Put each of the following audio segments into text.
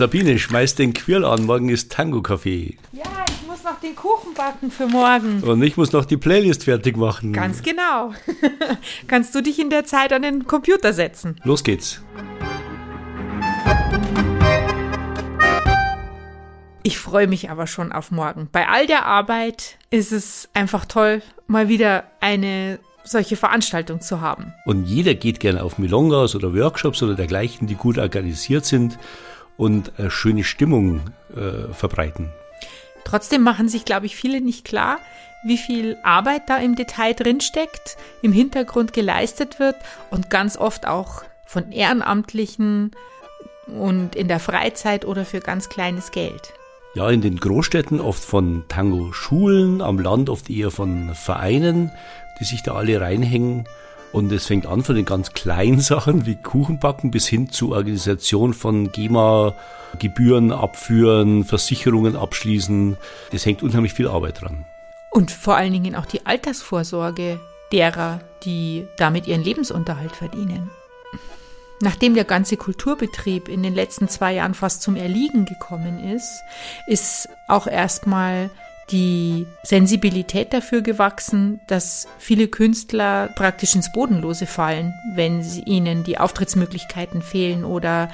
Sabine, schmeiß den Quirl an, morgen ist Tango-Café. Ja, ich muss noch den Kuchen backen für morgen. Und ich muss noch die Playlist fertig machen. Ganz genau. Kannst du dich in der Zeit an den Computer setzen? Los geht's. Ich freue mich aber schon auf morgen. Bei all der Arbeit ist es einfach toll, mal wieder eine solche Veranstaltung zu haben. Und jeder geht gerne auf Milongas oder Workshops oder dergleichen, die gut organisiert sind und eine schöne Stimmung äh, verbreiten. Trotzdem machen sich, glaube ich, viele nicht klar, wie viel Arbeit da im Detail drinsteckt, im Hintergrund geleistet wird und ganz oft auch von Ehrenamtlichen und in der Freizeit oder für ganz kleines Geld. Ja, in den Großstädten oft von Tango-Schulen, am Land oft eher von Vereinen, die sich da alle reinhängen. Und es fängt an von den ganz kleinen Sachen wie Kuchenbacken bis hin zu Organisation von GEMA, Gebühren abführen, Versicherungen abschließen. Es hängt unheimlich viel Arbeit dran. Und vor allen Dingen auch die Altersvorsorge derer, die damit ihren Lebensunterhalt verdienen. Nachdem der ganze Kulturbetrieb in den letzten zwei Jahren fast zum Erliegen gekommen ist, ist auch erstmal die Sensibilität dafür gewachsen, dass viele Künstler praktisch ins Bodenlose fallen, wenn ihnen die Auftrittsmöglichkeiten fehlen oder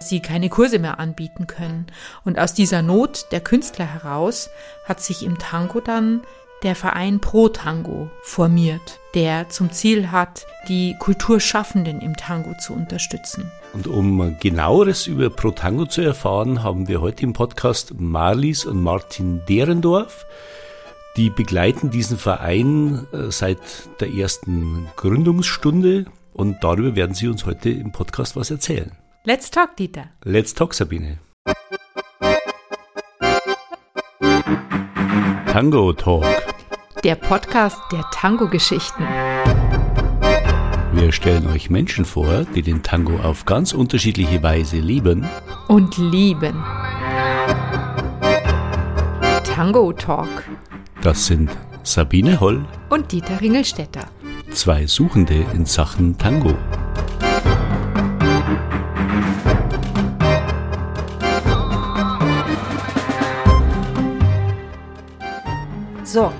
sie keine Kurse mehr anbieten können. Und aus dieser Not der Künstler heraus hat sich im Tango dann der Verein Pro Tango formiert, der zum Ziel hat, die Kulturschaffenden im Tango zu unterstützen. Und um genaueres über Pro Tango zu erfahren, haben wir heute im Podcast Marlies und Martin Derendorf. Die begleiten diesen Verein äh, seit der ersten Gründungsstunde und darüber werden sie uns heute im Podcast was erzählen. Let's talk, Dieter. Let's talk, Sabine. Tango Talk. Der Podcast der Tango-Geschichten. Wir stellen euch Menschen vor, die den Tango auf ganz unterschiedliche Weise lieben und lieben. Tango Talk. Das sind Sabine Holl und Dieter Ringelstetter. Zwei Suchende in Sachen Tango.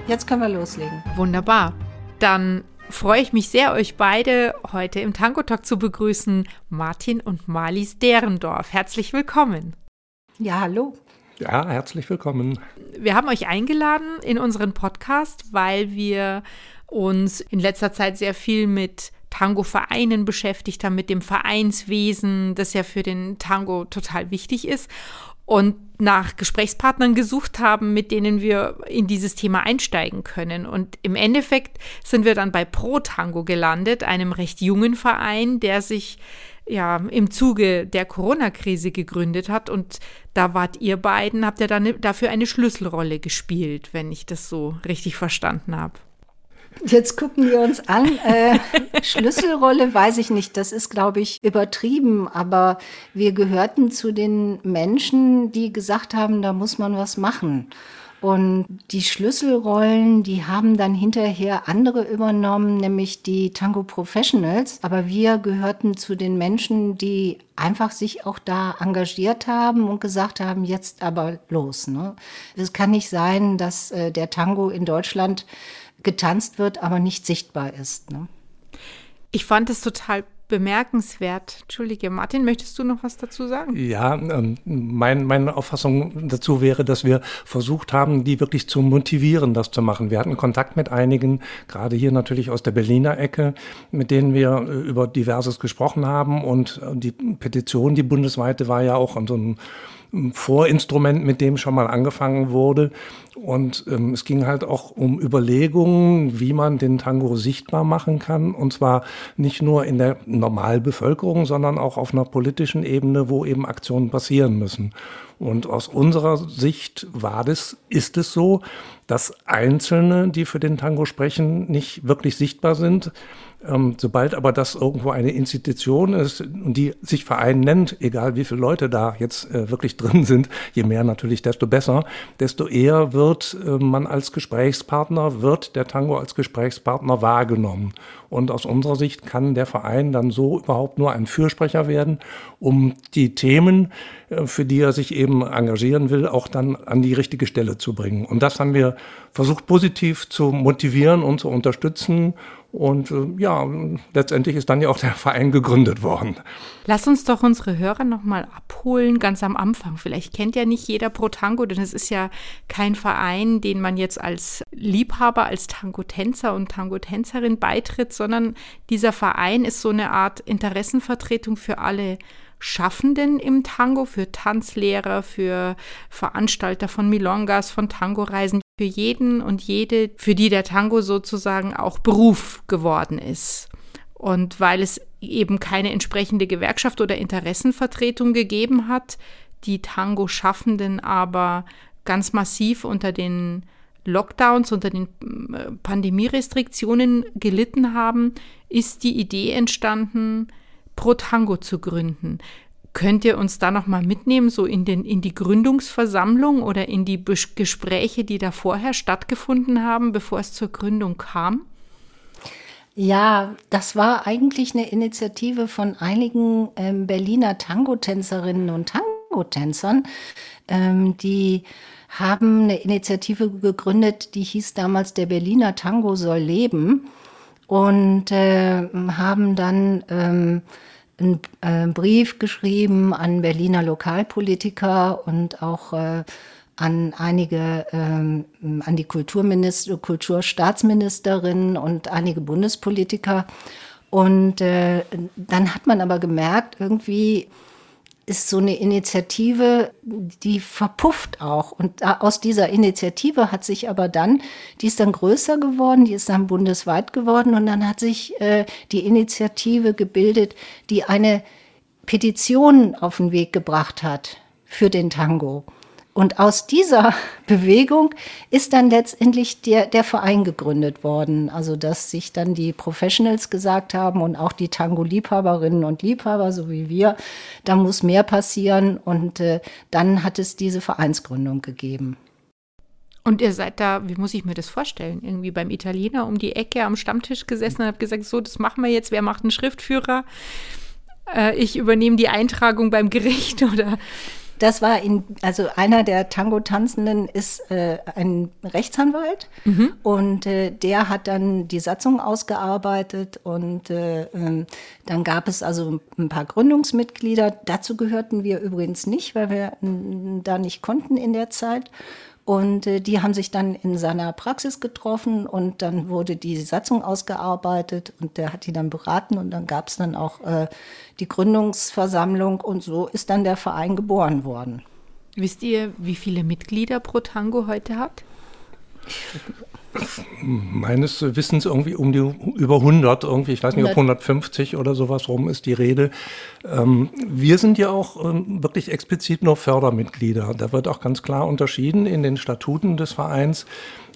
Jetzt können wir loslegen. Wunderbar. Dann freue ich mich sehr, euch beide heute im Tango Talk zu begrüßen. Martin und Marlies Derendorf. Herzlich willkommen. Ja, hallo. Ja, herzlich willkommen. Wir haben euch eingeladen in unseren Podcast, weil wir uns in letzter Zeit sehr viel mit Tango-Vereinen beschäftigt haben, mit dem Vereinswesen, das ja für den Tango total wichtig ist und nach Gesprächspartnern gesucht haben, mit denen wir in dieses Thema einsteigen können. Und im Endeffekt sind wir dann bei Pro Tango gelandet, einem recht jungen Verein, der sich ja im Zuge der Corona-Krise gegründet hat. Und da wart ihr beiden, habt ihr dann dafür eine Schlüsselrolle gespielt, wenn ich das so richtig verstanden habe. Jetzt gucken wir uns an. Äh, Schlüsselrolle weiß ich nicht. Das ist, glaube ich, übertrieben. Aber wir gehörten zu den Menschen, die gesagt haben, da muss man was machen. Und die Schlüsselrollen, die haben dann hinterher andere übernommen, nämlich die Tango Professionals. Aber wir gehörten zu den Menschen, die einfach sich auch da engagiert haben und gesagt haben, jetzt aber los. Ne? Es kann nicht sein, dass äh, der Tango in Deutschland getanzt wird, aber nicht sichtbar ist. Ne? Ich fand es total bemerkenswert. Entschuldige, Martin, möchtest du noch was dazu sagen? Ja, ähm, mein, meine Auffassung dazu wäre, dass wir versucht haben, die wirklich zu motivieren, das zu machen. Wir hatten Kontakt mit einigen, gerade hier natürlich aus der Berliner Ecke, mit denen wir äh, über diverses gesprochen haben. Und äh, die Petition, die bundesweite, war ja auch an so einem Vorinstrument, mit dem schon mal angefangen wurde. Und ähm, es ging halt auch um Überlegungen, wie man den Tango sichtbar machen kann. Und zwar nicht nur in der Normalbevölkerung, sondern auch auf einer politischen Ebene, wo eben Aktionen passieren müssen. Und aus unserer Sicht war das, ist es so, dass Einzelne, die für den Tango sprechen, nicht wirklich sichtbar sind Ähm, sobald aber das irgendwo eine Institution ist und die sich Verein nennt, egal wie viele Leute da jetzt äh, wirklich drin sind, je mehr natürlich, desto besser, desto eher wird äh, man als Gesprächspartner, wird der Tango als Gesprächspartner wahrgenommen. Und aus unserer Sicht kann der Verein dann so überhaupt nur ein Fürsprecher werden, um die Themen, äh, für die er sich eben engagieren will, auch dann an die richtige Stelle zu bringen. Und das haben wir versucht positiv zu motivieren und zu unterstützen und äh, ja, letztendlich ist dann ja auch der Verein gegründet worden. Lass uns doch unsere Hörer nochmal abholen, ganz am Anfang. Vielleicht kennt ja nicht jeder Pro Tango, denn es ist ja kein Verein, den man jetzt als Liebhaber, als Tango-Tänzer und Tango-Tänzerin beitritt, sondern dieser Verein ist so eine Art Interessenvertretung für alle Schaffenden im Tango, für Tanzlehrer, für Veranstalter von Milongas, von Tangoreisen, für jeden und jede, für die der Tango sozusagen auch Beruf geworden ist. Und weil es eben keine entsprechende Gewerkschaft oder Interessenvertretung gegeben hat, die Tango-Schaffenden aber ganz massiv unter den Lockdowns, unter den äh, Pandemierestriktionen gelitten haben, ist die Idee entstanden, Pro Tango zu gründen. Könnt ihr uns da noch mal mitnehmen, so in, den, in die Gründungsversammlung oder in die Bes Gespräche, die da vorher stattgefunden haben, bevor es zur Gründung kam? Ja, das war eigentlich eine Initiative von einigen ähm, Berliner Tango-Tänzerinnen und Tango-Tänzern, ähm, die haben eine Initiative gegründet, die hieß damals Der Berliner Tango soll leben und äh, haben dann ähm, einen äh, Brief geschrieben an Berliner Lokalpolitiker und auch äh, an einige, ähm, an die Kulturminister, Kulturstaatsministerin und einige Bundespolitiker. Und äh, dann hat man aber gemerkt, irgendwie, ist so eine Initiative, die verpufft auch. Und aus dieser Initiative hat sich aber dann, die ist dann größer geworden, die ist dann bundesweit geworden und dann hat sich äh, die Initiative gebildet, die eine Petition auf den Weg gebracht hat für den Tango. Und aus dieser Bewegung ist dann letztendlich der, der Verein gegründet worden. Also, dass sich dann die Professionals gesagt haben und auch die Tango-Liebhaberinnen und Liebhaber, so wie wir, da muss mehr passieren. Und äh, dann hat es diese Vereinsgründung gegeben. Und ihr seid da, wie muss ich mir das vorstellen? Irgendwie beim Italiener um die Ecke am Stammtisch gesessen und habt gesagt, so, das machen wir jetzt. Wer macht einen Schriftführer? Äh, ich übernehme die Eintragung beim Gericht oder das war in, also einer der Tango-Tanzenden ist äh, ein Rechtsanwalt mhm. und äh, der hat dann die Satzung ausgearbeitet und äh, ähm, dann gab es also ein paar Gründungsmitglieder. Dazu gehörten wir übrigens nicht, weil wir da nicht konnten in der Zeit. Und äh, die haben sich dann in seiner Praxis getroffen und dann wurde die Satzung ausgearbeitet und der hat die dann beraten und dann gab es dann auch äh, die Gründungsversammlung und so ist dann der Verein geboren worden. Wisst ihr, wie viele Mitglieder Pro Tango heute hat? Meines Wissens irgendwie um die über 100, irgendwie, ich weiß nicht, ob 150 oder sowas rum ist die Rede. Ähm, wir sind ja auch ähm, wirklich explizit nur Fördermitglieder. Da wird auch ganz klar unterschieden in den Statuten des Vereins,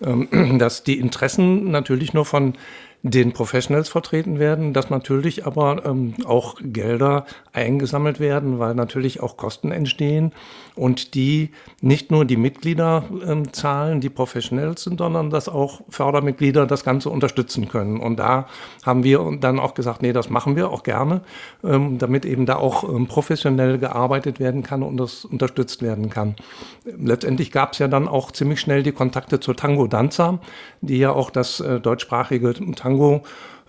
ähm, dass die Interessen natürlich nur von den Professionals vertreten werden, dass natürlich aber ähm, auch Gelder eingesammelt werden, weil natürlich auch Kosten entstehen und die nicht nur die Mitglieder ähm, zahlen, die Professionals sind, sondern dass auch Fördermitglieder das Ganze unterstützen können. Und da haben wir dann auch gesagt, nee, das machen wir auch gerne, ähm, damit eben da auch ähm, professionell gearbeitet werden kann und das unterstützt werden kann. Letztendlich gab es ja dann auch ziemlich schnell die Kontakte zur Tango Danza, die ja auch das äh, deutschsprachige Tango Tango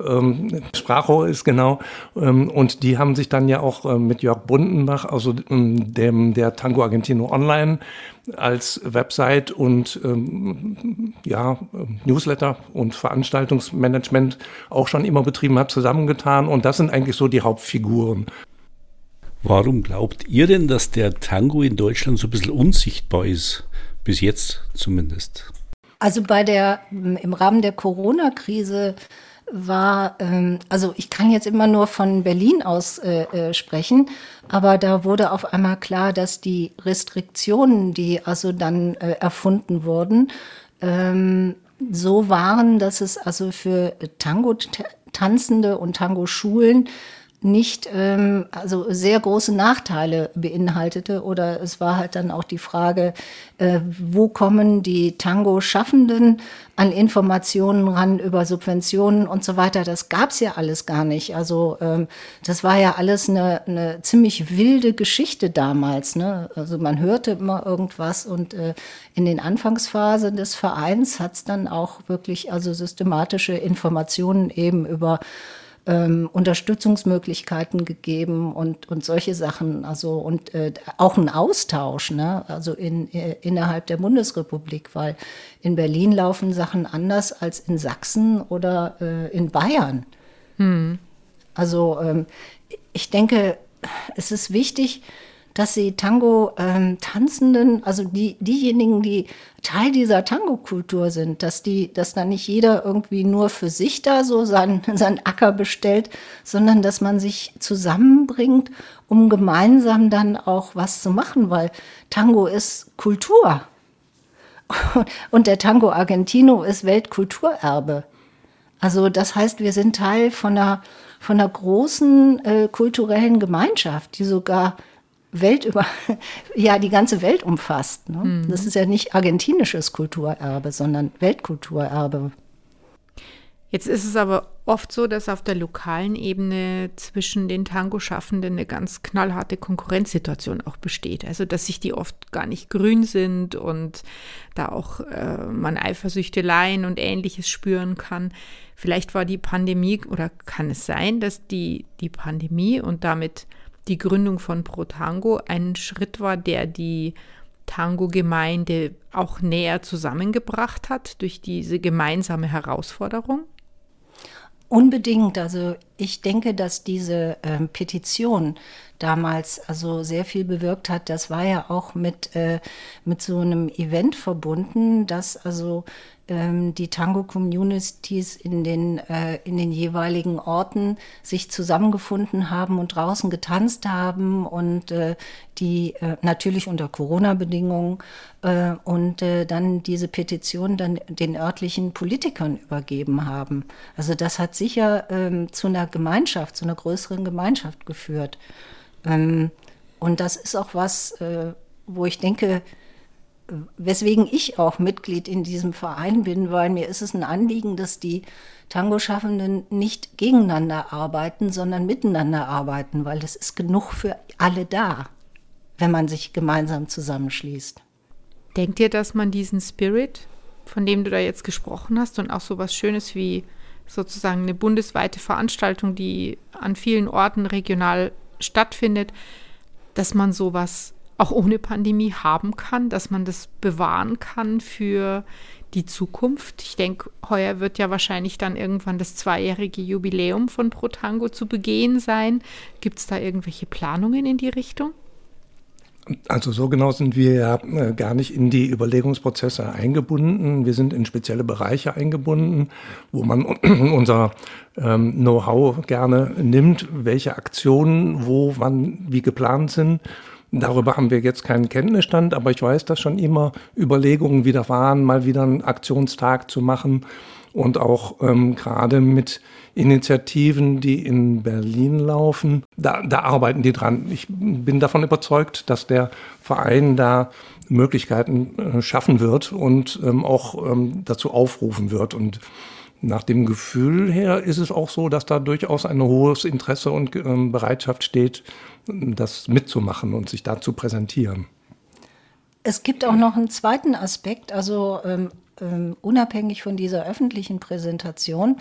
ähm, Sprachrohr ist genau. Ähm, und die haben sich dann ja auch äh, mit Jörg Bundenbach, also ähm, dem der Tango Argentino Online als Website und ähm, ja Newsletter und Veranstaltungsmanagement auch schon immer betrieben hat, zusammengetan. Und das sind eigentlich so die Hauptfiguren. Warum glaubt ihr denn, dass der Tango in Deutschland so ein bisschen unsichtbar ist? Bis jetzt zumindest. Also bei der, im Rahmen der Corona-Krise war, ähm, also ich kann jetzt immer nur von Berlin aus äh, äh, sprechen, aber da wurde auf einmal klar, dass die Restriktionen, die also dann äh, erfunden wurden, ähm, so waren, dass es also für Tango Tanzende und Tango-Schulen nicht ähm, also sehr große Nachteile beinhaltete oder es war halt dann auch die Frage, äh, wo kommen die Tango-Schaffenden an Informationen ran über Subventionen und so weiter. Das gab's ja alles gar nicht. Also ähm, das war ja alles eine, eine ziemlich wilde Geschichte damals. Ne? Also man hörte immer irgendwas und äh, in den Anfangsphasen des Vereins hat's dann auch wirklich also systematische Informationen eben über ähm, Unterstützungsmöglichkeiten gegeben und, und solche Sachen. Also und äh, auch ein Austausch, ne? also in, äh, innerhalb der Bundesrepublik, weil in Berlin laufen Sachen anders als in Sachsen oder äh, in Bayern. Hm. Also ähm, ich denke, es ist wichtig, dass sie Tango-Tanzenden, ähm, also die, diejenigen, die Teil dieser Tango-Kultur sind, dass die, dass da nicht jeder irgendwie nur für sich da so seinen, seinen Acker bestellt, sondern dass man sich zusammenbringt, um gemeinsam dann auch was zu machen, weil Tango ist Kultur. Und der Tango Argentino ist Weltkulturerbe. Also das heißt, wir sind Teil von einer, von einer großen äh, kulturellen Gemeinschaft, die sogar weltüber, ja, die ganze Welt umfasst. Ne? Mhm. Das ist ja nicht argentinisches Kulturerbe, sondern Weltkulturerbe. Jetzt ist es aber oft so, dass auf der lokalen Ebene zwischen den Tango-Schaffenden eine ganz knallharte Konkurrenzsituation auch besteht. Also, dass sich die oft gar nicht grün sind und da auch äh, man Eifersüchteleien und Ähnliches spüren kann. Vielleicht war die Pandemie oder kann es sein, dass die, die Pandemie und damit die Gründung von Pro Tango ein Schritt war, der die Tango-Gemeinde auch näher zusammengebracht hat durch diese gemeinsame Herausforderung? Unbedingt. Also ich denke, dass diese ähm, Petition damals also sehr viel bewirkt hat. Das war ja auch mit, äh, mit so einem Event verbunden, dass also ähm, die Tango-Communities in, den, äh, in den jeweiligen Orten sich zusammengefunden haben und draußen getanzt haben und äh, die äh, natürlich unter Corona-Bedingungen äh, und äh, dann diese Petition dann den örtlichen Politikern übergeben haben. Also das hat sicher ähm, zu einer Gemeinschaft, zu einer größeren Gemeinschaft geführt. Ähm, und das ist auch was, äh, wo ich denke, weswegen ich auch Mitglied in diesem Verein bin, weil mir ist es ein Anliegen, dass die Tango-Schaffenden nicht gegeneinander arbeiten, sondern miteinander arbeiten, weil es ist genug für alle da, wenn man sich gemeinsam zusammenschließt. Denkt ihr, dass man diesen Spirit, von dem du da jetzt gesprochen hast, und auch so was Schönes wie sozusagen eine bundesweite Veranstaltung, die an vielen Orten regional stattfindet, dass man sowas auch ohne Pandemie haben kann, dass man das bewahren kann für die Zukunft. Ich denke, heuer wird ja wahrscheinlich dann irgendwann das zweijährige Jubiläum von Protango zu begehen sein. Gibt es da irgendwelche Planungen in die Richtung? Also so genau sind wir ja äh, gar nicht in die Überlegungsprozesse eingebunden. Wir sind in spezielle Bereiche eingebunden, wo man unser ähm, Know-how gerne nimmt, welche Aktionen wo, wann, wie geplant sind. Darüber haben wir jetzt keinen Kenntnisstand, aber ich weiß, dass schon immer Überlegungen wieder waren, mal wieder einen Aktionstag zu machen und auch ähm, gerade mit Initiativen, die in Berlin laufen, da, da arbeiten die dran. Ich bin davon überzeugt, dass der Verein da Möglichkeiten äh, schaffen wird und ähm, auch ähm, dazu aufrufen wird. Und nach dem Gefühl her ist es auch so, dass da durchaus ein hohes Interesse und ähm, Bereitschaft steht, das mitzumachen und sich da zu präsentieren. Es gibt auch noch einen zweiten Aspekt, also ähm, ähm, unabhängig von dieser öffentlichen Präsentation.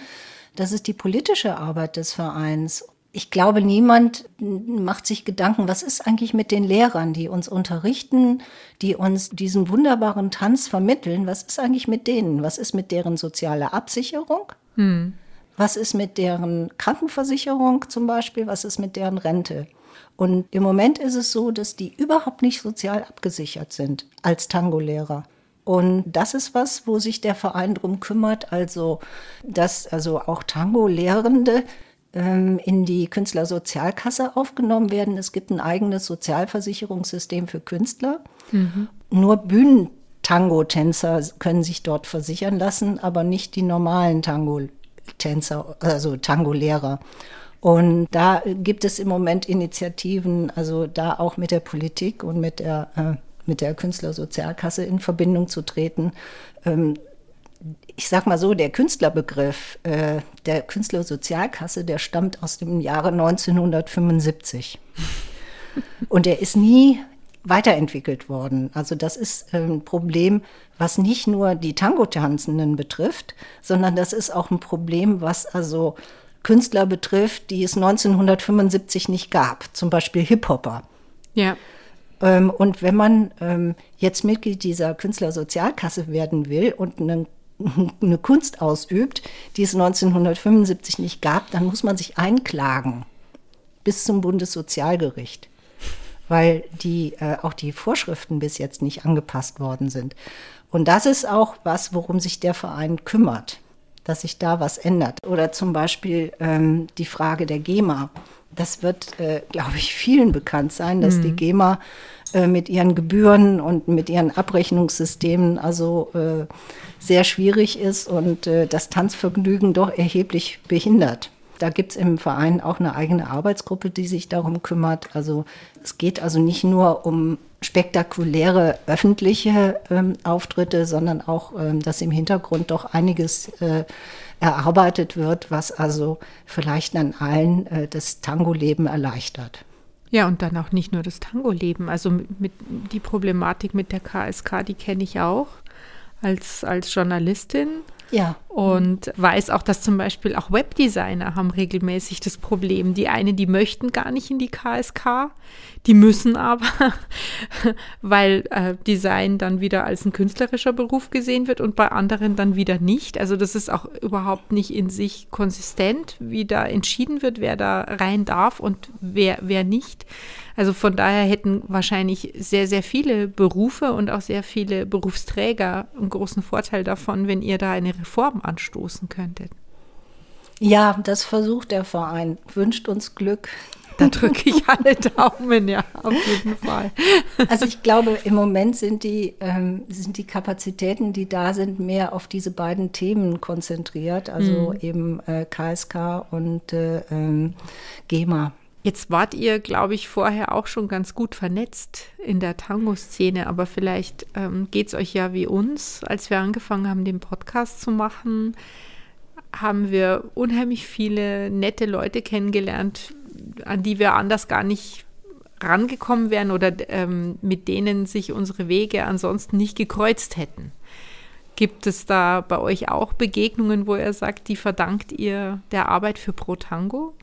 Das ist die politische Arbeit des Vereins. Ich glaube, niemand macht sich Gedanken, was ist eigentlich mit den Lehrern, die uns unterrichten, die uns diesen wunderbaren Tanz vermitteln. Was ist eigentlich mit denen? Was ist mit deren sozialer Absicherung? Hm. Was ist mit deren Krankenversicherung zum Beispiel? Was ist mit deren Rente? Und im Moment ist es so, dass die überhaupt nicht sozial abgesichert sind als Tango-Lehrer. Und das ist was, wo sich der Verein drum kümmert, also dass also auch Tango-Lehrende ähm, in die Künstlersozialkasse aufgenommen werden. Es gibt ein eigenes Sozialversicherungssystem für Künstler. Mhm. Nur Bühnentango-Tänzer können sich dort versichern lassen, aber nicht die normalen Tango-Lehrer. Tänzer, also Tango-Lehrer. Und da gibt es im Moment Initiativen, also da auch mit der Politik und mit der, äh, mit der Künstlersozialkasse in Verbindung zu treten. Ähm, ich sag mal so, der Künstlerbegriff äh, der Künstlersozialkasse, der stammt aus dem Jahre 1975. Und er ist nie weiterentwickelt worden. Also das ist ein Problem, was nicht nur die Tango-Tanzenden betrifft, sondern das ist auch ein Problem, was also Künstler betrifft, die es 1975 nicht gab, zum Beispiel Hip-Hopper. Ja. Ähm, und wenn man ähm, jetzt Mitglied dieser Künstlersozialkasse werden will und eine, eine Kunst ausübt, die es 1975 nicht gab, dann muss man sich einklagen bis zum Bundessozialgericht weil die, äh, auch die Vorschriften bis jetzt nicht angepasst worden sind. Und das ist auch was, worum sich der Verein kümmert, dass sich da was ändert. Oder zum Beispiel ähm, die Frage der GEMA. Das wird, äh, glaube ich, vielen bekannt sein, dass mhm. die GEMA äh, mit ihren Gebühren und mit ihren Abrechnungssystemen also äh, sehr schwierig ist und äh, das Tanzvergnügen doch erheblich behindert. Da gibt es im Verein auch eine eigene Arbeitsgruppe, die sich darum kümmert. Also es geht also nicht nur um spektakuläre öffentliche ähm, Auftritte, sondern auch, ähm, dass im Hintergrund doch einiges äh, erarbeitet wird, was also vielleicht an allen äh, das Tango-Leben erleichtert. Ja, und dann auch nicht nur das Tango-Leben. Also mit, die Problematik mit der KSK, die kenne ich auch als, als Journalistin. Ja. Und weiß auch, dass zum Beispiel auch Webdesigner haben regelmäßig das Problem. Die einen, die möchten gar nicht in die KSK, die müssen aber, weil äh, Design dann wieder als ein künstlerischer Beruf gesehen wird und bei anderen dann wieder nicht. Also das ist auch überhaupt nicht in sich konsistent, wie da entschieden wird, wer da rein darf und wer, wer nicht. Also von daher hätten wahrscheinlich sehr, sehr viele Berufe und auch sehr viele Berufsträger einen großen Vorteil davon, wenn ihr da eine Reform anstoßen könntet. Ja, das versucht der Verein. Wünscht uns Glück. Da drücke ich alle Daumen, ja, auf jeden Fall. Also ich glaube, im Moment sind die, ähm, sind die Kapazitäten, die da sind, mehr auf diese beiden Themen konzentriert, also mhm. eben äh, KSK und äh, ähm, GEMA. Jetzt wart ihr, glaube ich, vorher auch schon ganz gut vernetzt in der Tango-Szene, aber vielleicht ähm, geht es euch ja wie uns, als wir angefangen haben, den Podcast zu machen, haben wir unheimlich viele nette Leute kennengelernt, an die wir anders gar nicht rangekommen wären oder ähm, mit denen sich unsere Wege ansonsten nicht gekreuzt hätten. Gibt es da bei euch auch Begegnungen, wo ihr sagt, die verdankt ihr der Arbeit für Pro Tango?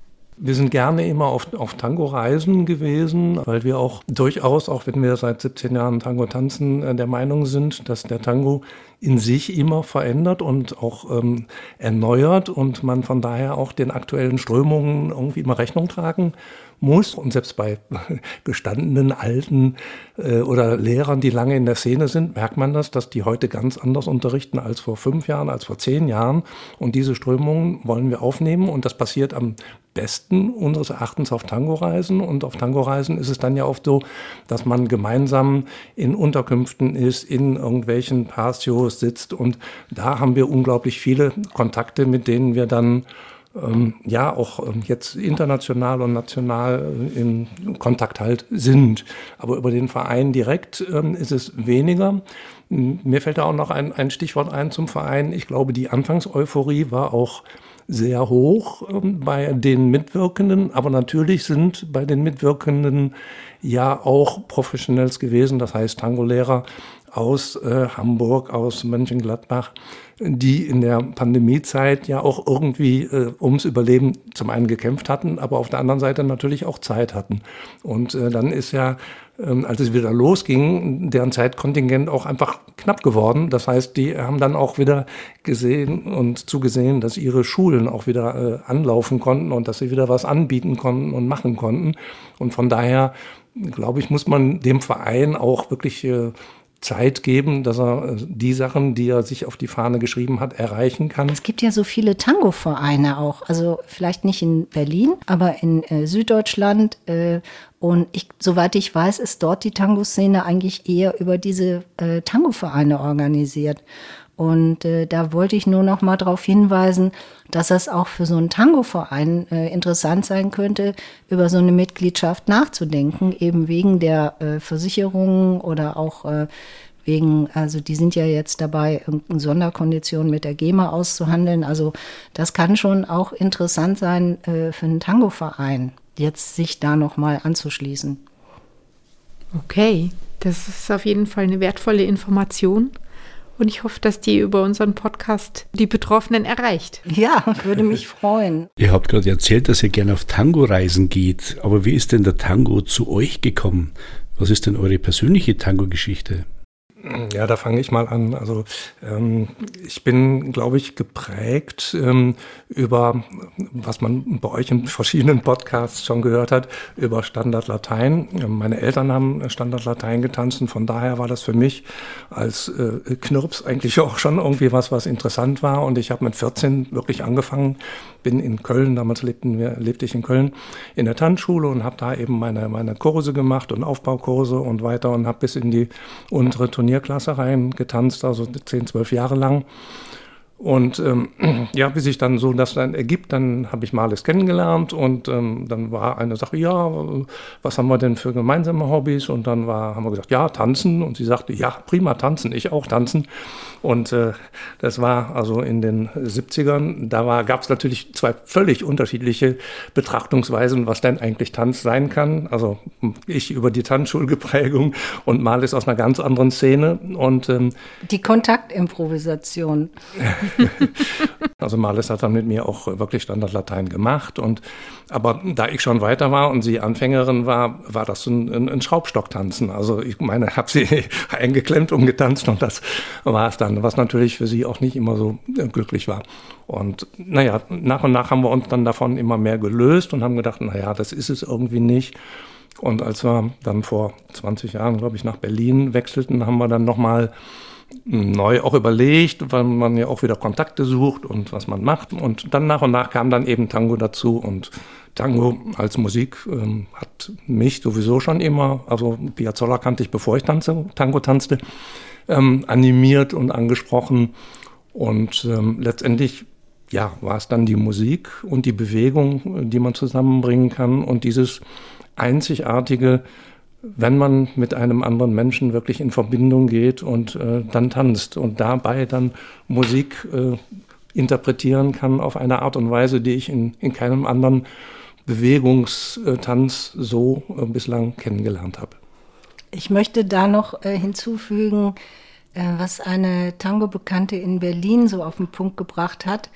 Wir sind gerne immer auf, auf Tango-Reisen gewesen, weil wir auch durchaus, auch wenn wir seit 17 Jahren Tango tanzen, äh, der Meinung sind, dass der Tango in sich immer verändert und auch ähm, erneuert und man von daher auch den aktuellen Strömungen irgendwie immer Rechnung tragen muss. Und selbst bei gestandenen Alten äh, oder Lehrern, die lange in der Szene sind, merkt man das, dass die heute ganz anders unterrichten als vor fünf Jahren, als vor zehn Jahren. Und diese Strömungen wollen wir aufnehmen. Und das passiert am besten unseres Erachtens auf Tango-Reisen. Und auf Tango-Reisen ist es dann ja oft so, dass man gemeinsam in Unterkünften ist, in irgendwelchen Patios sitzt. Und da haben wir unglaublich viele Kontakte, mit denen wir dann ähm, ja auch ähm, jetzt international und national äh, in Kontakt halt sind. Aber über den Verein direkt ähm, ist es weniger. Mir fällt da auch noch ein, ein Stichwort ein zum Verein. Ich glaube, die Anfangseuphorie war auch sehr hoch ähm, bei den Mitwirkenden, aber natürlich sind bei den Mitwirkenden ja auch Professionals gewesen, das heißt Tango-Lehrer aus äh, Hamburg, aus Mönchengladbach, die in der Pandemiezeit ja auch irgendwie äh, ums Überleben zum einen gekämpft hatten, aber auf der anderen Seite natürlich auch Zeit hatten. Und äh, dann ist ja, ähm, als es wieder losging, deren Zeitkontingent auch einfach knapp geworden. Das heißt, die haben dann auch wieder gesehen und zugesehen, dass ihre Schulen auch wieder äh, anlaufen konnten und dass sie wieder was anbieten konnten und machen konnten. Und von daher, glaube ich, muss man dem Verein auch wirklich äh, Zeit geben, dass er äh, die Sachen, die er sich auf die Fahne geschrieben hat, erreichen kann. Es gibt ja so viele Tango-Vereine auch, also vielleicht nicht in Berlin, aber in äh, Süddeutschland äh, Und ich, soweit ich weiß, ist dort die Tango-Szene eigentlich eher über diese äh, Tango-Vereine organisiert. Und äh, da wollte ich nur noch mal darauf hinweisen, dass das auch für so einen Tango-Verein äh, interessant sein könnte, über so eine Mitgliedschaft nachzudenken, eben wegen der äh, Versicherungen oder auch äh, wegen, also die sind ja jetzt dabei, irgendeine Sonderkondition mit der GEMA auszuhandeln. Also das kann schon auch interessant sein äh, für einen Tango-Verein, jetzt sich da noch mal anzuschließen. Okay, das ist auf jeden Fall eine wertvolle Information. Und ich hoffe, dass die über unseren Podcast die Betroffenen erreicht. Ja, würde mich freuen. Ihr habt gerade erzählt, dass ihr gerne auf Tango-Reisen geht. Aber wie ist denn der Tango zu euch gekommen? Was ist denn eure persönliche Tango-Geschichte? Ja, da fange ich mal an. Also ähm, ich bin, glaube ich, geprägt ähm, über, was man bei euch in verschiedenen Podcasts schon gehört hat, über Standard Latein. Meine Eltern haben Standard Latein getanzt und von daher war das für mich als äh, Knirps eigentlich auch schon irgendwie was, was interessant war. Und ich habe mit 14 wirklich angefangen, bin in Köln, damals lebten wir, lebte ich in Köln, in der Tanzschule und habe da eben meine, meine Kurse gemacht und Aufbaukurse und weiter und habe bis in die untere Turnierklasse rein getanzt, also 10, 12 Jahre lang. Und ähm, ja, bis sich dann so das dann ergibt, dann habe ich Marlies kennengelernt und ähm, dann war eine Sache, ja, was haben wir denn für gemeinsame Hobbys? Und dann war, haben wir gesagt, ja, tanzen. Und sie sagte, ja, prima, tanzen, ich auch tanzen. Und äh, das war also in den 70ern, da gab es natürlich zwei völlig unterschiedliche Betrachtungsweisen, was denn eigentlich Tanz sein kann. Also ich über die Tanzschulgeprägung und Marlies aus einer ganz anderen Szene. Und ähm, die Kontaktimprovisation. also Marlis hat dann mit mir auch wirklich Standardlatein gemacht. Und, aber da ich schon weiter war und sie Anfängerin war, war das ein, ein, ein Schraubstocktanzen. Also ich meine, habe sie eingeklemmt und getanzt und das war es dann, was natürlich für sie auch nicht immer so äh, glücklich war. Und naja, nach und nach haben wir uns dann davon immer mehr gelöst und haben gedacht, naja, das ist es irgendwie nicht. Und als wir dann vor 20 Jahren, glaube ich, nach Berlin wechselten, haben wir dann nochmal mal neu auch überlegt, weil man ja auch wieder Kontakte sucht und was man macht. Und dann nach und nach kam dann eben Tango dazu und Tango als Musik ähm, hat mich sowieso schon immer, also Piazzolla kannte ich, bevor ich tanze, Tango tanzte, ähm, animiert und angesprochen. Und ähm, letztendlich ja, war es dann die Musik und die Bewegung, die man zusammenbringen kann und dieses einzigartige wenn man mit einem anderen Menschen wirklich in Verbindung geht und äh, dann tanzt und dabei dann Musik äh, interpretieren kann auf eine Art und Weise, die ich in, in keinem anderen Bewegungstanz so äh, bislang kennengelernt habe. Ich möchte da noch äh, hinzufügen, äh, was eine Tango-Bekannte in Berlin so auf den Punkt gebracht hat.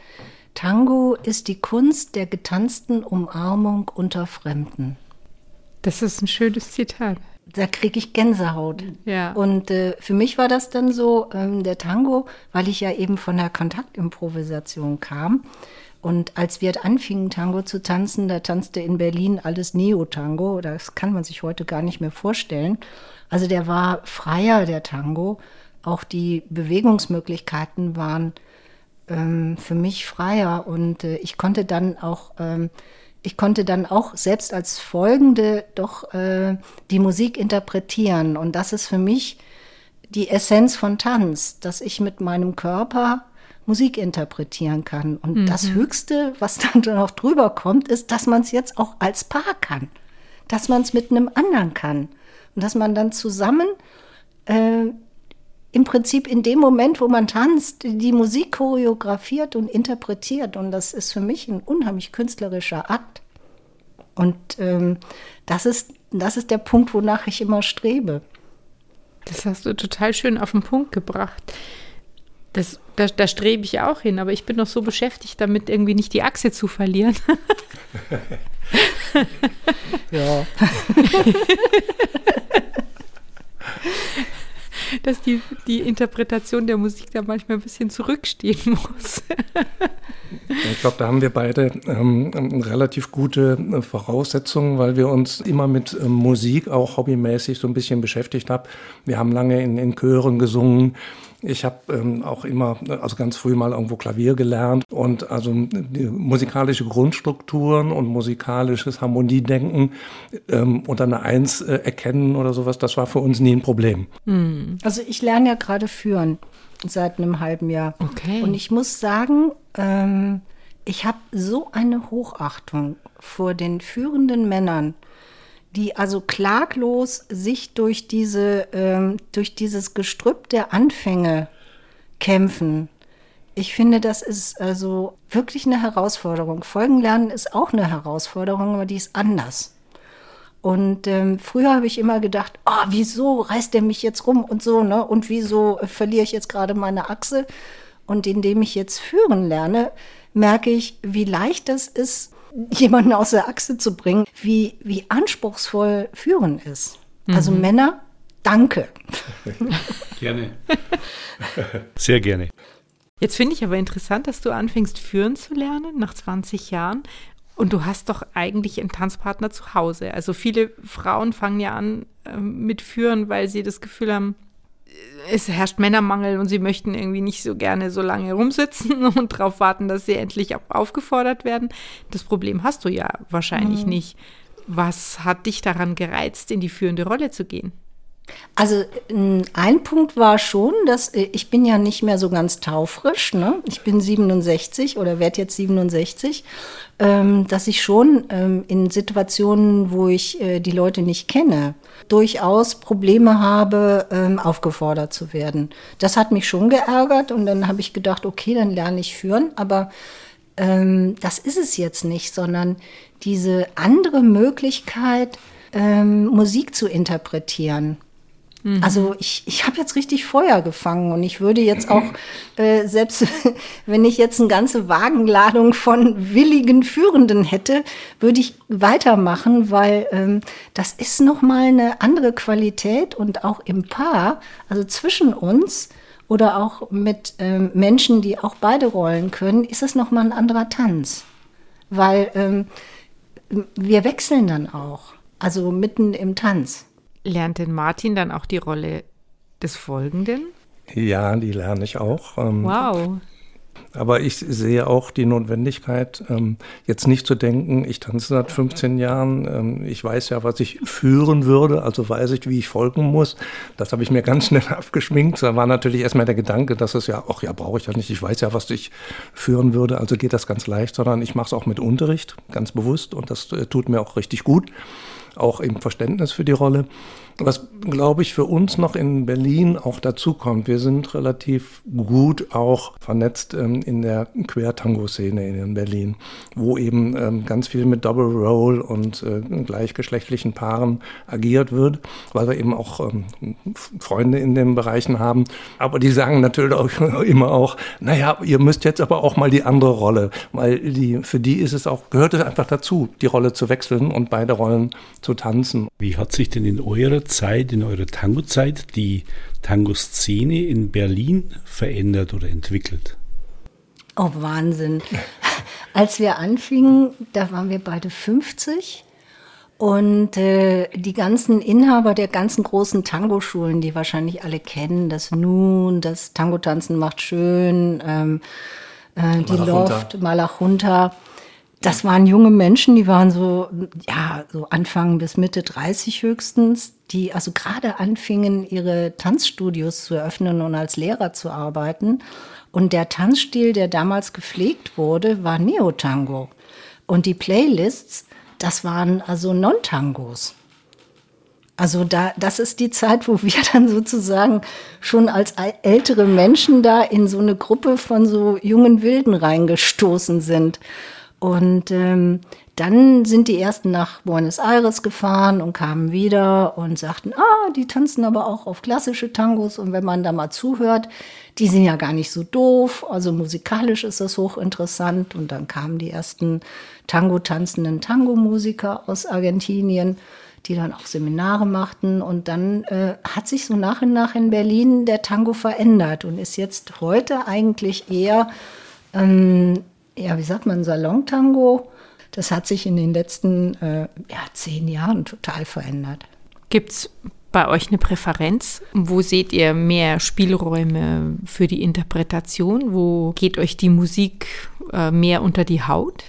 Tango ist die Kunst der getanzten Umarmung unter Fremden. Das ist ein schönes Zitat. Da kriege ich Gänsehaut. Ja. Und äh, für mich war das dann so, ähm, der Tango, weil ich ja eben von der Kontaktimprovisation kam. Und als wir anfingen, Tango zu tanzen, da tanzte in Berlin alles Neo-Tango. Das kann man sich heute gar nicht mehr vorstellen. Also der war freier, der Tango. Auch die Bewegungsmöglichkeiten waren ähm, für mich freier. Und äh, ich konnte dann auch ähm, ich konnte dann auch selbst als Folgende doch äh, die Musik interpretieren. Und das ist für mich die Essenz von Tanz, dass ich mit meinem Körper Musik interpretieren kann. Und mhm. das Höchste, was dann noch drüber kommt, ist, dass man es jetzt auch als Paar kann. Dass man es mit einem anderen kann. Und dass man dann zusammen äh, im Prinzip in dem Moment, wo man tanzt, die Musik choreografiert und interpretiert. Und das ist für mich ein unheimlich künstlerischer Akt. Und ähm, das, ist, das ist der Punkt, wonach ich immer strebe. Das hast du total schön auf den Punkt gebracht. Das, da, da strebe ich auch hin, aber ich bin noch so beschäftigt damit, irgendwie nicht die Achse zu verlieren. ja. dass die, die Interpretation der Musik da manchmal ein bisschen zurückstehen muss. Ich glaube, da haben wir beide ähm, relativ gute äh, Voraussetzungen, weil wir uns immer mit äh, Musik auch hobbymäßig so ein bisschen beschäftigt haben. Wir haben lange in, in Chören gesungen. Ich habe ähm, auch immer, also ganz früh mal irgendwo Klavier gelernt und also musikalische Grundstrukturen und musikalisches Harmoniedenken ähm, unter einer Eins äh, erkennen oder sowas, das war für uns nie ein Problem. Hm. Also ich lerne ja gerade führen seit einem halben Jahr. Okay. Und ich muss sagen, ähm, ich habe so eine Hochachtung vor den führenden Männern, die also klaglos sich durch, diese, ähm, durch dieses Gestrüpp der Anfänge kämpfen. Ich finde, das ist also wirklich eine Herausforderung. Folgenlernen ist auch eine Herausforderung, aber die ist anders. Und ähm, früher habe ich immer gedacht, oh, wieso reißt der mich jetzt rum und so, ne? Und wieso verliere ich jetzt gerade meine Achse? Und indem ich jetzt führen lerne, merke ich, wie leicht das ist, jemanden aus der Achse zu bringen, wie, wie anspruchsvoll führen ist. Also mhm. Männer, danke. Gerne. Sehr gerne. Jetzt finde ich aber interessant, dass du anfängst führen zu lernen nach 20 Jahren. Und du hast doch eigentlich einen Tanzpartner zu Hause. Also viele Frauen fangen ja an äh, mit Führen, weil sie das Gefühl haben, es herrscht Männermangel und sie möchten irgendwie nicht so gerne so lange rumsitzen und darauf warten, dass sie endlich aufgefordert werden. Das Problem hast du ja wahrscheinlich mhm. nicht. Was hat dich daran gereizt, in die führende Rolle zu gehen? Also ein Punkt war schon, dass äh, ich bin ja nicht mehr so ganz taufrisch, ne? Ich bin 67 oder werde jetzt 67, ähm, dass ich schon ähm, in Situationen, wo ich äh, die Leute nicht kenne, durchaus Probleme habe, ähm, aufgefordert zu werden. Das hat mich schon geärgert und dann habe ich gedacht, okay, dann lerne ich führen, aber das ist es jetzt nicht, sondern diese andere Möglichkeit, Musik zu interpretieren. Mhm. Also ich, ich habe jetzt richtig Feuer gefangen und ich würde jetzt auch, äh, selbst wenn ich jetzt eine ganze Wagenladung von willigen Führenden hätte, würde ich weitermachen, weil ähm, das ist nochmal eine andere Qualität und auch im Paar, also zwischen uns oder auch mit ähm, Menschen, die auch beide Rollen können, ist es nochmal ein anderer Tanz. Weil ähm, wir wechseln dann auch, also mitten im Tanz lernt denn Martin dann auch die Rolle des Folgenden? Ja, die lerne ich auch. Ähm, wow. Aber ich sehe auch die Notwendigkeit, ähm, jetzt nicht zu denken, ich tanze seit 15 Jahren, ähm, ich weiß ja, was ich führen würde, also weiß ich, wie ich folgen muss. Das habe ich mir ganz schnell abgeschminkt. Da war natürlich erstmal der Gedanke, dass es ja, ach ja, brauche ich ja nicht, ich weiß ja, was ich führen würde, also geht das ganz leicht, sondern ich mache es auch mit Unterricht, ganz bewusst und das äh, tut mir auch richtig gut auch im Verständnis für die Rolle. Was, glaube ich, für uns noch in Berlin auch dazu kommt, wir sind relativ gut auch vernetzt ähm, in der Quertango-Szene in Berlin, wo eben ähm, ganz viel mit Double Roll und äh, gleichgeschlechtlichen Paaren agiert wird, weil wir eben auch ähm, Freunde in den Bereichen haben. Aber die sagen natürlich auch immer auch, naja, ihr müsst jetzt aber auch mal die andere Rolle, weil die, für die ist es auch, gehört es einfach dazu, die Rolle zu wechseln und beide Rollen zu tanzen. Wie hat sich denn in eurer Zeit, in eurer Tango-Zeit, die Tango-Szene in Berlin verändert oder entwickelt? Oh, Wahnsinn. Als wir anfingen, da waren wir beide 50. Und äh, die ganzen Inhaber der ganzen großen Tango-Schulen, die wahrscheinlich alle kennen, das Nun, das Tango-Tanzen macht schön, ähm, äh, die Loft, Malachunta, das waren junge Menschen, die waren so, ja, so Anfang bis Mitte 30 höchstens, die also gerade anfingen, ihre Tanzstudios zu eröffnen und als Lehrer zu arbeiten. Und der Tanzstil, der damals gepflegt wurde, war Neotango. Und die Playlists, das waren also Non-Tangos. Also da, das ist die Zeit, wo wir dann sozusagen schon als ältere Menschen da in so eine Gruppe von so jungen Wilden reingestoßen sind. Und ähm, dann sind die ersten nach Buenos Aires gefahren und kamen wieder und sagten, ah, die tanzen aber auch auf klassische Tangos. Und wenn man da mal zuhört, die sind ja gar nicht so doof. Also musikalisch ist das hochinteressant. Und dann kamen die ersten Tango-tanzenden Tango-Musiker aus Argentinien, die dann auch Seminare machten. Und dann äh, hat sich so nach und nach in Berlin der Tango verändert und ist jetzt heute eigentlich eher ähm, ja, wie sagt man, Salon-Tango, das hat sich in den letzten äh, ja, zehn Jahren total verändert. Gibt es bei euch eine Präferenz? Wo seht ihr mehr Spielräume für die Interpretation? Wo geht euch die Musik äh, mehr unter die Haut?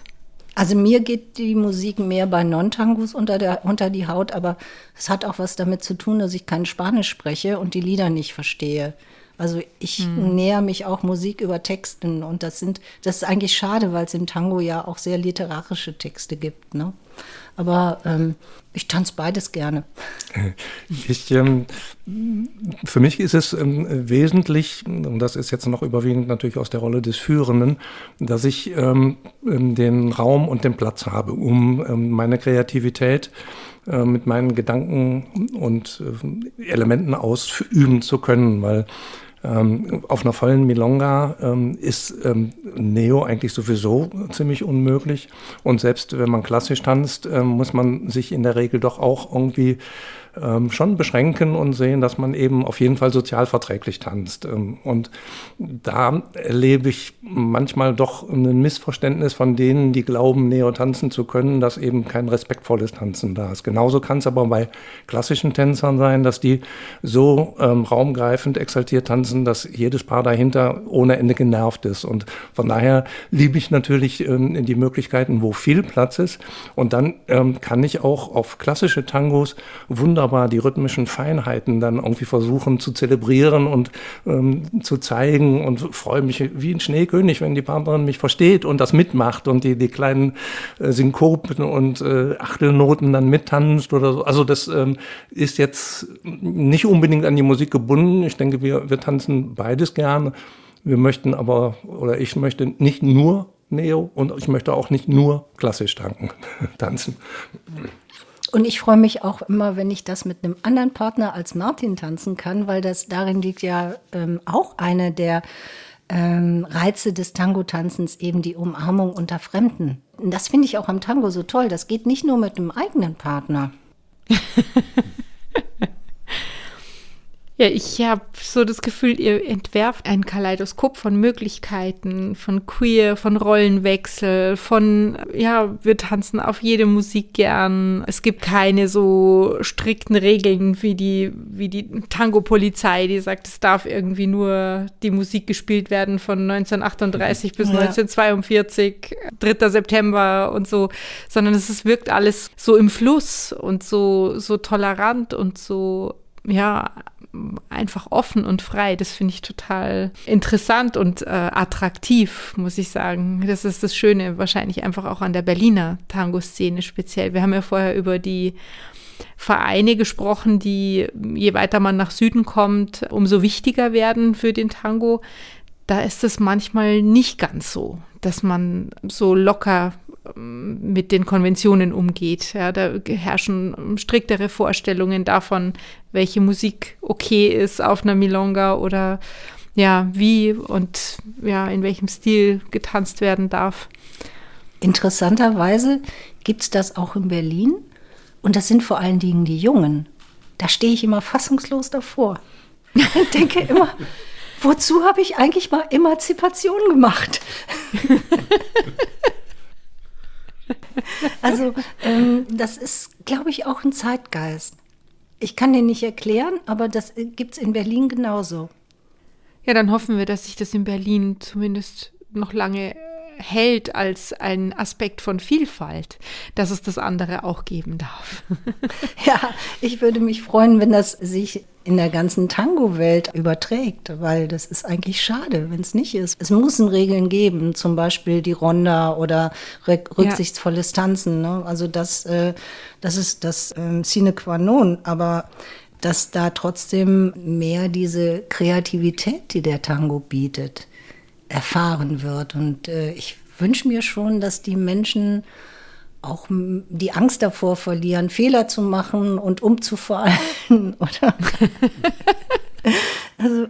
Also mir geht die Musik mehr bei Non-Tangos unter, unter die Haut, aber es hat auch was damit zu tun, dass ich kein Spanisch spreche und die Lieder nicht verstehe. Also ich hm. näher mich auch Musik über Texten und das sind, das ist eigentlich schade, weil es im Tango ja auch sehr literarische Texte gibt. Ne? Aber ähm, ich tanze beides gerne. Ich, ähm, für mich ist es ähm, wesentlich, und das ist jetzt noch überwiegend natürlich aus der Rolle des Führenden, dass ich ähm, ähm den Raum und den Platz habe, um ähm, meine Kreativität äh, mit meinen Gedanken und äh, Elementen ausüben zu können, weil ähm, auf einer vollen Milonga ähm, ist ähm, Neo eigentlich sowieso ziemlich unmöglich. Und selbst wenn man klassisch tanzt, ähm, muss man sich in der Regel doch auch irgendwie ähm, schon beschränken und sehen, dass man eben auf jeden Fall sozialverträglich tanzt. Ähm, und da erlebe ich manchmal doch ein Missverständnis von denen, die glauben, Neo tanzen zu können, dass eben kein respektvolles Tanzen da ist. Genauso kann es aber bei klassischen Tänzern sein, dass die so ähm, raumgreifend exaltiert tanzen, dass jedes Paar dahinter ohne Ende genervt ist. Und von daher liebe ich natürlich ähm, die Möglichkeiten, wo viel Platz ist. Und dann ähm, kann ich auch auf klassische Tangos wunderbar die rhythmischen Feinheiten dann irgendwie versuchen zu zelebrieren und ähm, zu zeigen und freue mich wie ein Schneekönig, wenn die Partnerin mich versteht und das mitmacht und die, die kleinen äh, Synkopen und äh, Achtelnoten dann mittanzt oder so. Also das ähm, ist jetzt nicht unbedingt an die Musik gebunden. Ich denke, wir, wir tanzen beides gerne. Wir möchten aber, oder ich möchte nicht nur Neo und ich möchte auch nicht nur klassisch tanken, tanzen. Und ich freue mich auch immer, wenn ich das mit einem anderen Partner als Martin tanzen kann, weil das darin liegt ja ähm, auch eine der ähm, Reize des Tango-Tanzens, eben die Umarmung unter Fremden. Und das finde ich auch am Tango so toll. Das geht nicht nur mit einem eigenen Partner. Ja, ich habe so das Gefühl, ihr entwerft ein Kaleidoskop von Möglichkeiten, von Queer, von Rollenwechsel, von, ja, wir tanzen auf jede Musik gern. Es gibt keine so strikten Regeln wie die, wie die Tango-Polizei, die sagt, es darf irgendwie nur die Musik gespielt werden von 1938 bis ja. 1942, 3. September und so, sondern es ist, wirkt alles so im Fluss und so, so tolerant und so, ja, einfach offen und frei. Das finde ich total interessant und äh, attraktiv, muss ich sagen. Das ist das Schöne wahrscheinlich einfach auch an der Berliner Tango-Szene speziell. Wir haben ja vorher über die Vereine gesprochen, die je weiter man nach Süden kommt, umso wichtiger werden für den Tango. Da ist es manchmal nicht ganz so, dass man so locker mit den Konventionen umgeht. Ja, da herrschen striktere Vorstellungen davon, welche Musik okay ist auf einer Milonga oder ja, wie und ja, in welchem Stil getanzt werden darf. Interessanterweise gibt es das auch in Berlin und das sind vor allen Dingen die Jungen. Da stehe ich immer fassungslos davor und denke immer, wozu habe ich eigentlich mal Emanzipation gemacht? Also ähm, das ist, glaube ich, auch ein Zeitgeist. Ich kann den nicht erklären, aber das äh, gibt es in Berlin genauso. Ja, dann hoffen wir, dass sich das in Berlin zumindest noch lange hält als ein Aspekt von Vielfalt, dass es das andere auch geben darf. ja, ich würde mich freuen, wenn das sich in der ganzen Tango-Welt überträgt, weil das ist eigentlich schade, wenn es nicht ist. Es müssen Regeln geben, zum Beispiel die Ronda oder rücksichtsvolles Tanzen. Ne? Also das, äh, das ist das äh, sine qua non, aber dass da trotzdem mehr diese Kreativität, die der Tango bietet, erfahren wird. Und äh, ich wünsche mir schon, dass die Menschen auch die Angst davor verlieren, Fehler zu machen und umzufallen. Oder also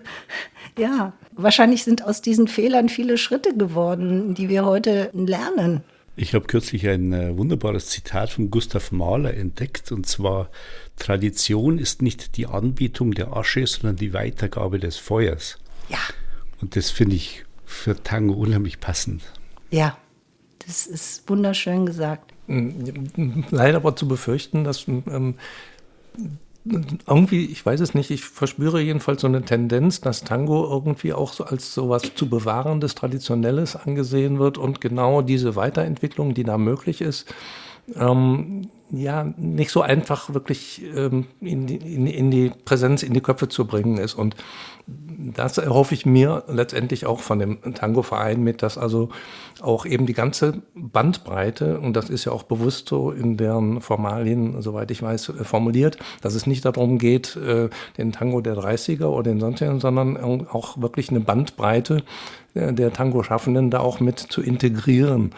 ja, wahrscheinlich sind aus diesen Fehlern viele Schritte geworden, die wir heute lernen. Ich habe kürzlich ein äh, wunderbares Zitat von Gustav Mahler entdeckt, und zwar, Tradition ist nicht die Anbietung der Asche, sondern die Weitergabe des Feuers. Ja. Und das finde ich für Tango unheimlich passend. Ja, Das ist wunderschön gesagt. Leider aber zu befürchten, dass ähm, irgendwie, ich weiß es nicht, ich verspüre jedenfalls so eine Tendenz, dass Tango irgendwie auch so als sowas zu bewahrendes, traditionelles angesehen wird und genau diese Weiterentwicklung, die da möglich ist, ähm, ja, nicht so einfach wirklich ähm, in, die, in, in die Präsenz, in die Köpfe zu bringen ist. Und das erhoffe ich mir letztendlich auch von dem Tango-Verein mit, dass also auch eben die ganze Bandbreite, und das ist ja auch bewusst so in deren Formalien, soweit ich weiß, äh, formuliert, dass es nicht darum geht, äh, den Tango der 30er oder den sonstigen, sondern auch wirklich eine Bandbreite äh, der Tango-Schaffenden da auch mit zu integrieren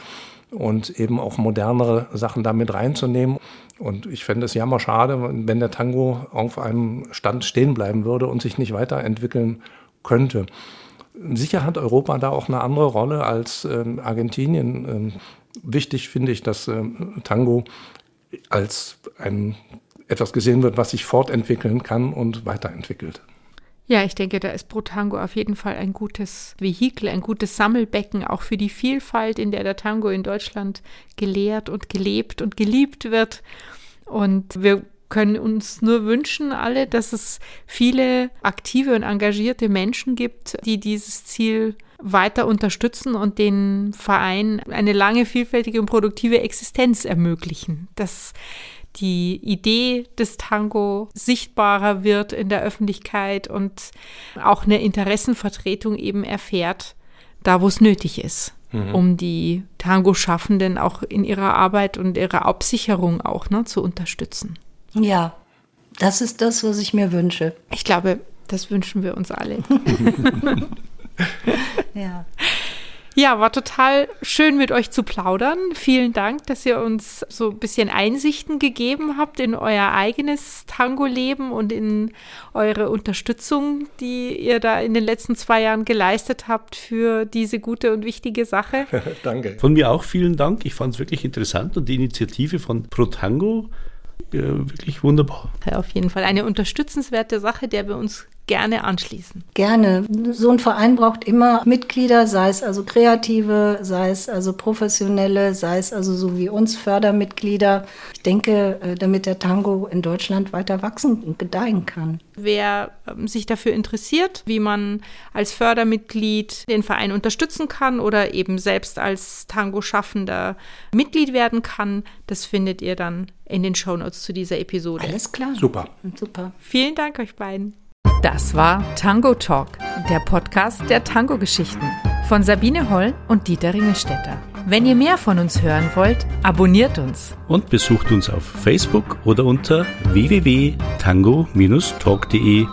und eben auch modernere Sachen damit reinzunehmen. Und ich fände es jammer schade, wenn der Tango auf einem Stand stehen bleiben würde und sich nicht weiterentwickeln könnte. Sicher hat Europa da auch eine andere Rolle als ähm, Argentinien. Ähm, wichtig finde ich, dass ähm, Tango als ein, etwas gesehen wird, was sich fortentwickeln kann und weiterentwickelt. Ja, ich denke, da ist Pro-Tango auf jeden Fall ein gutes Vehikel, ein gutes Sammelbecken, auch für die Vielfalt, in der der Tango in Deutschland gelehrt und gelebt und geliebt wird. Und wir können uns nur wünschen, alle, dass es viele aktive und engagierte Menschen gibt, die dieses Ziel weiter unterstützen und den Verein eine lange, vielfältige und produktive Existenz ermöglichen. Das die Idee des Tango sichtbarer wird in der Öffentlichkeit und auch eine Interessenvertretung eben erfährt, da wo es nötig ist, mhm. um die Tango-Schaffenden auch in ihrer Arbeit und ihrer Absicherung auch ne, zu unterstützen. Ja, das ist das, was ich mir wünsche. Ich glaube, das wünschen wir uns alle. ja. Ja, war total schön mit euch zu plaudern. Vielen Dank, dass ihr uns so ein bisschen Einsichten gegeben habt in euer eigenes Tango-Leben und in eure Unterstützung, die ihr da in den letzten zwei Jahren geleistet habt für diese gute und wichtige Sache. Danke. Von mir auch vielen Dank. Ich fand es wirklich interessant und die Initiative von Pro Tango äh, wirklich wunderbar. Ja, auf jeden Fall eine unterstützenswerte Sache, der wir uns gerne anschließen. Gerne. So ein Verein braucht immer Mitglieder, sei es also Kreative, sei es also Professionelle, sei es also so wie uns Fördermitglieder. Ich denke, äh, damit der Tango in Deutschland weiter wachsen und gedeihen kann. Wer ähm, sich dafür interessiert, wie man als Fördermitglied den Verein unterstützen kann oder eben selbst als Tango-Schaffender Mitglied werden kann, das findet ihr dann in den Shownotes zu dieser Episode. Alles klar. Super. Super. Vielen Dank euch beiden. Das war Tango Talk, der Podcast der Tango-Geschichten von Sabine Holl und Dieter Ringelstetter. Wenn ihr mehr von uns hören wollt, abonniert uns. Und besucht uns auf Facebook oder unter www.tango-talk.de